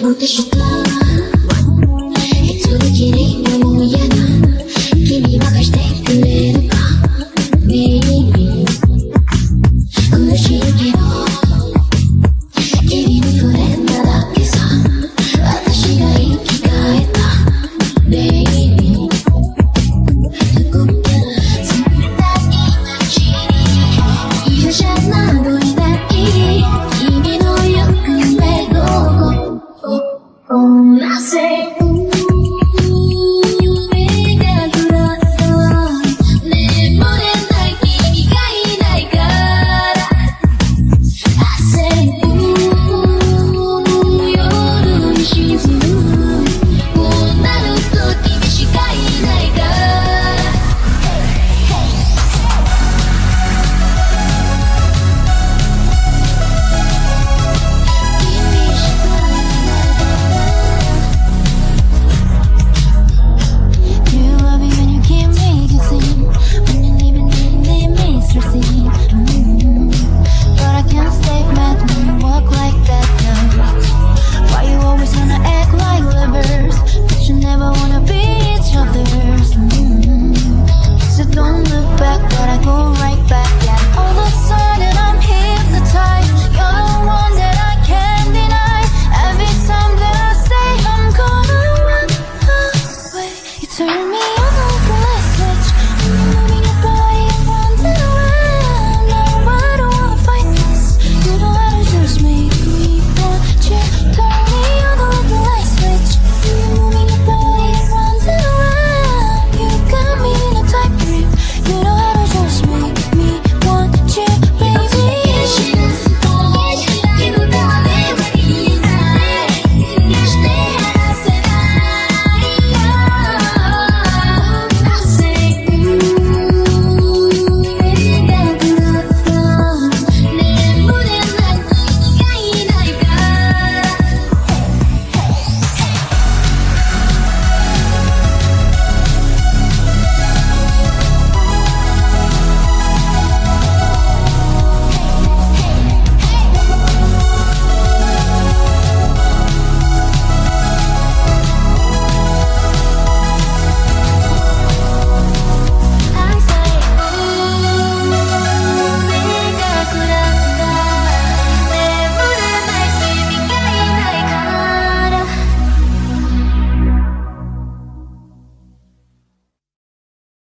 いつてきた一度きりがもう嫌だ君任してくれるか？ねえ苦しいけど君に触れただけさ私が生き返ったね say